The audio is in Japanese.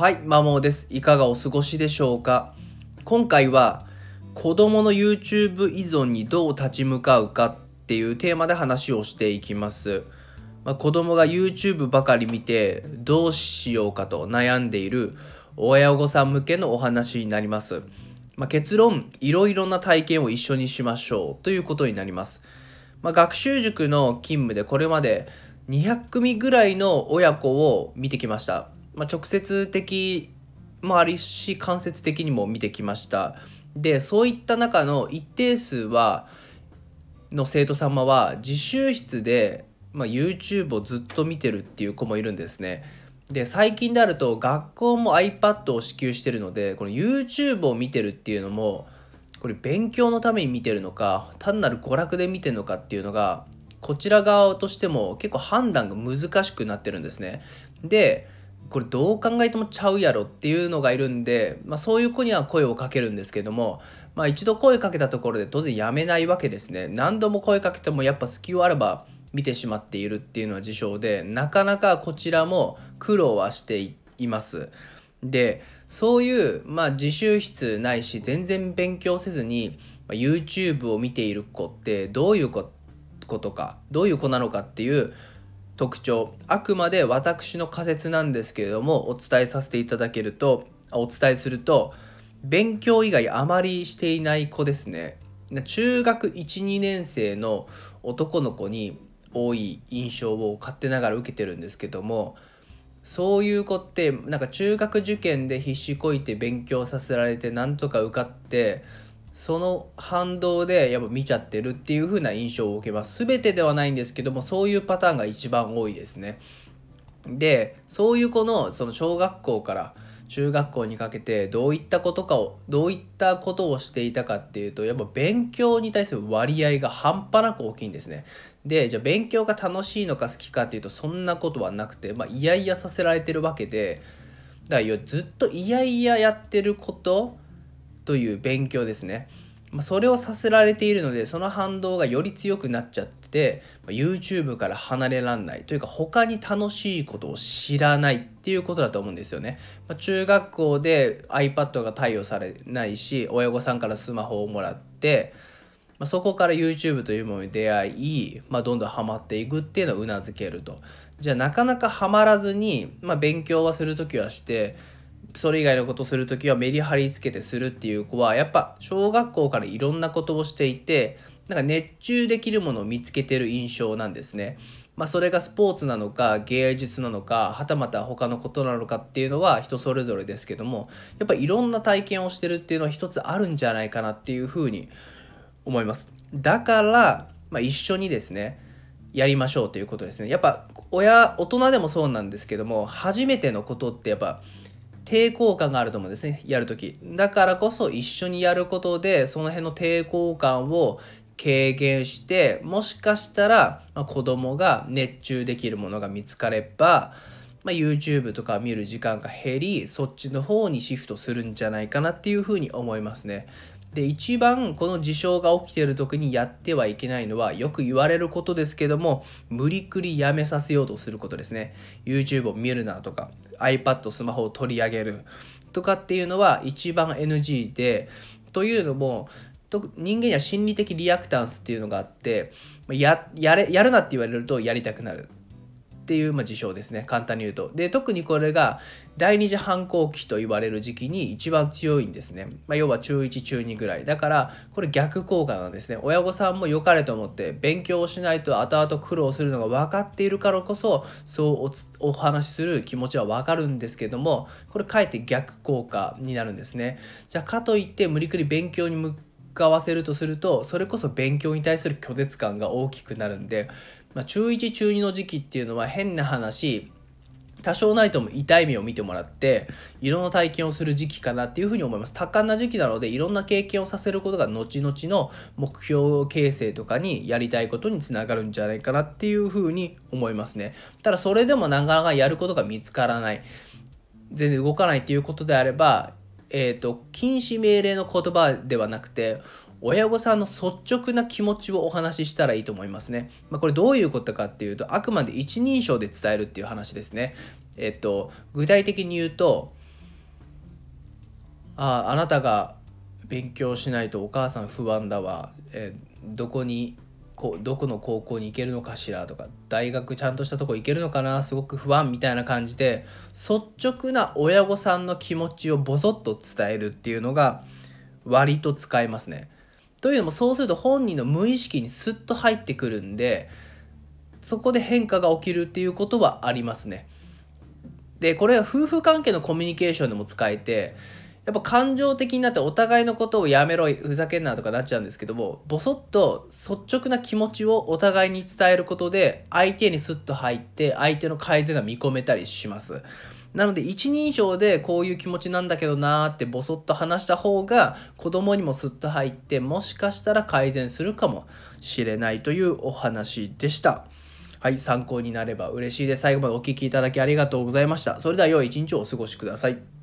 はい、マモです。いかがお過ごしでしょうか？今回は子供の YouTube 依存にどう立ち向かうかっていうテーマで話をしていきます。まあ、子供が YouTube ばかり見てどうしようかと悩んでいる親御さん向けのお話になります。まあ、結論、いろいろな体験を一緒にしましょうということになります。まあ、学習塾の勤務でこれまで200組ぐらいの親子を見てきました。まあ、直接的もあるし間接的にも見てきました。でそういった中の一定数はの生徒様は自習室で、まあ、YouTube をずっと見てるっていう子もいるんですね。で最近であると学校も iPad を支給してるのでこの YouTube を見てるっていうのもこれ勉強のために見てるのか単なる娯楽で見てるのかっていうのがこちら側としても結構判断が難しくなってるんですね。でこれどう考えてもちゃうやろっていうのがいるんで、まあ、そういう子には声をかけるんですけども、まあ、一度声かけたところで当然やめないわけですね。何度も声かけてもやっぱ隙をあれば見てしまっているっていうのは事象でなかなかこちらも苦労はしています。でそういう、まあ、自習室ないし全然勉強せずに、YouTube を見ている子ってどういうことかどういう子なのかっていう特徴。あくまで私の仮説なんですけれどもお伝えさせていただけるとお伝えすると勉強以外あまりしていない子ですね。中学12年生の男の子に多い印象を勝手ながら受けてるんですけどもそういう子ってなんか中学受験で必死こいて勉強させられてなんとか受かってその反動でやっぱ見ちゃってるっていう風な印象を受けます。全てではないんですけどもそういうパターンが一番多いですね。でそういう子のその小学校から中学校にかけてどういったことかをどういったことをしていたかっていうとやっぱ勉強に対する割合が半端なく大きいんですね。でじゃあ勉強が楽しいのか好きかっていうとそんなことはなくてまあいやいやさせられてるわけでだからずっといやいややってることという勉強ですね。まそれをさせられているのでその反動がより強くなっちゃってま YouTube から離れらんないというか他に楽しいことを知らないっていうことだと思うんですよね。ま中学校で iPad が貸与されないし親御さんからスマホをもらってまそこから YouTube というものに出会い、まあ、どんどんハマっていくっていうのをうなずけると。じゃあなかなかハマらずに、ま、勉強はする時はしてそれ以外のことする時はメリハリつけてするっていう子はやっぱ小学校からいろんなことをしていてなんか熱中できるものを見つけてる印象なんですね。まあ、それがスポーツなのか芸術なのかはたまた他のことなのかっていうのは人それぞれですけどもやっぱいろんな体験をしてるっていうのは一つあるんじゃないかなっていうふうに思います。だから、まあ、一緒にですねやりましょうということですね。やっぱ親大人でもそうなんですけども初めてのことってやっぱ抵抗感があると思うんですねやるときだからこそ一緒にやることでその辺の抵抗感を軽減してもしかしたら、まあ、子供が熱中できるものが見つかれば、まあ、YouTube とか見る時間が減りそっちの方にシフトするんじゃないかなっていうふうに思いますね。で一番この事象が起きている時にやってはいけないのはよく言われることですけども無理くりやめさせようとすることですね。YouTube を見るなとか iPad スマホを取り上げるとかっていうのは一番 NG でというのも人間には心理的リアクタンスっていうのがあってややれやるなって言われるとやりたくなる。っていう、まあ、事象ですね。簡単に言うと。で特にこれが第二次反抗期と言われる時期に一番強いんですね、まあ、要は中1中2ぐらい。だからこれ逆効果なんですね。親御さんも良かれと思って勉強をしないと後々苦労するのが分かっているからこそそうお話しする気持ちは分かるんですけどもこれかえって逆効果になるんですね。じゃあかといって無理くり勉強に向かわせるとするとそれこそ勉強に対する拒絶感が大きくなるんでまあ、中1中2の時期っていうのは変な話多少なりとも痛い目を見てもらっていろんな体験をする時期かなっていうふうに思います。多感な時期なのでいろんな経験をさせることが後々の目標形成とかにやりたいことにつながるんじゃないかなっていうふうに思いますね。ただそれでもなかなかやることが見つからない。全然動かないっていうことであればえーと、禁止命令の言葉ではなくて親御さんの率直な気持ちをお話ししたらいいと思いますね。まあ、これどういうことかっていうとあくまで一人称で伝えるっていう話ですね。えっと具体的に言うとああなたが勉強しないとお母さん不安だわ、えどこにこうどこの高校に行けるのかしらとか大学ちゃんとしたとこ行けるのかなすごく不安みたいな感じで率直な親御さんの気持ちをボソッと伝えるっていうのが割と使えますね。というのもそうすると本人の無意識にスッと入ってくるんでそこで変化が起きるっていうことはありますね。でこれは夫婦関係のコミュニケーションでも使えてやっぱ感情的になってお互いのことをやめろふざけんなとかなっちゃうんですけどもボソッと率直な気持ちをお互いに伝えることで相手にスッと入って相手の改善が見込めたりします。なので一人称でこういう気持ちなんだけどなーってボソッと話した方が子供にもスッと入ってもしかしたら改善するかもしれないというお話でした。はい参考になれば嬉しいです。最後までお聴きいただきありがとうございました。それでは良い一日をお過ごしください。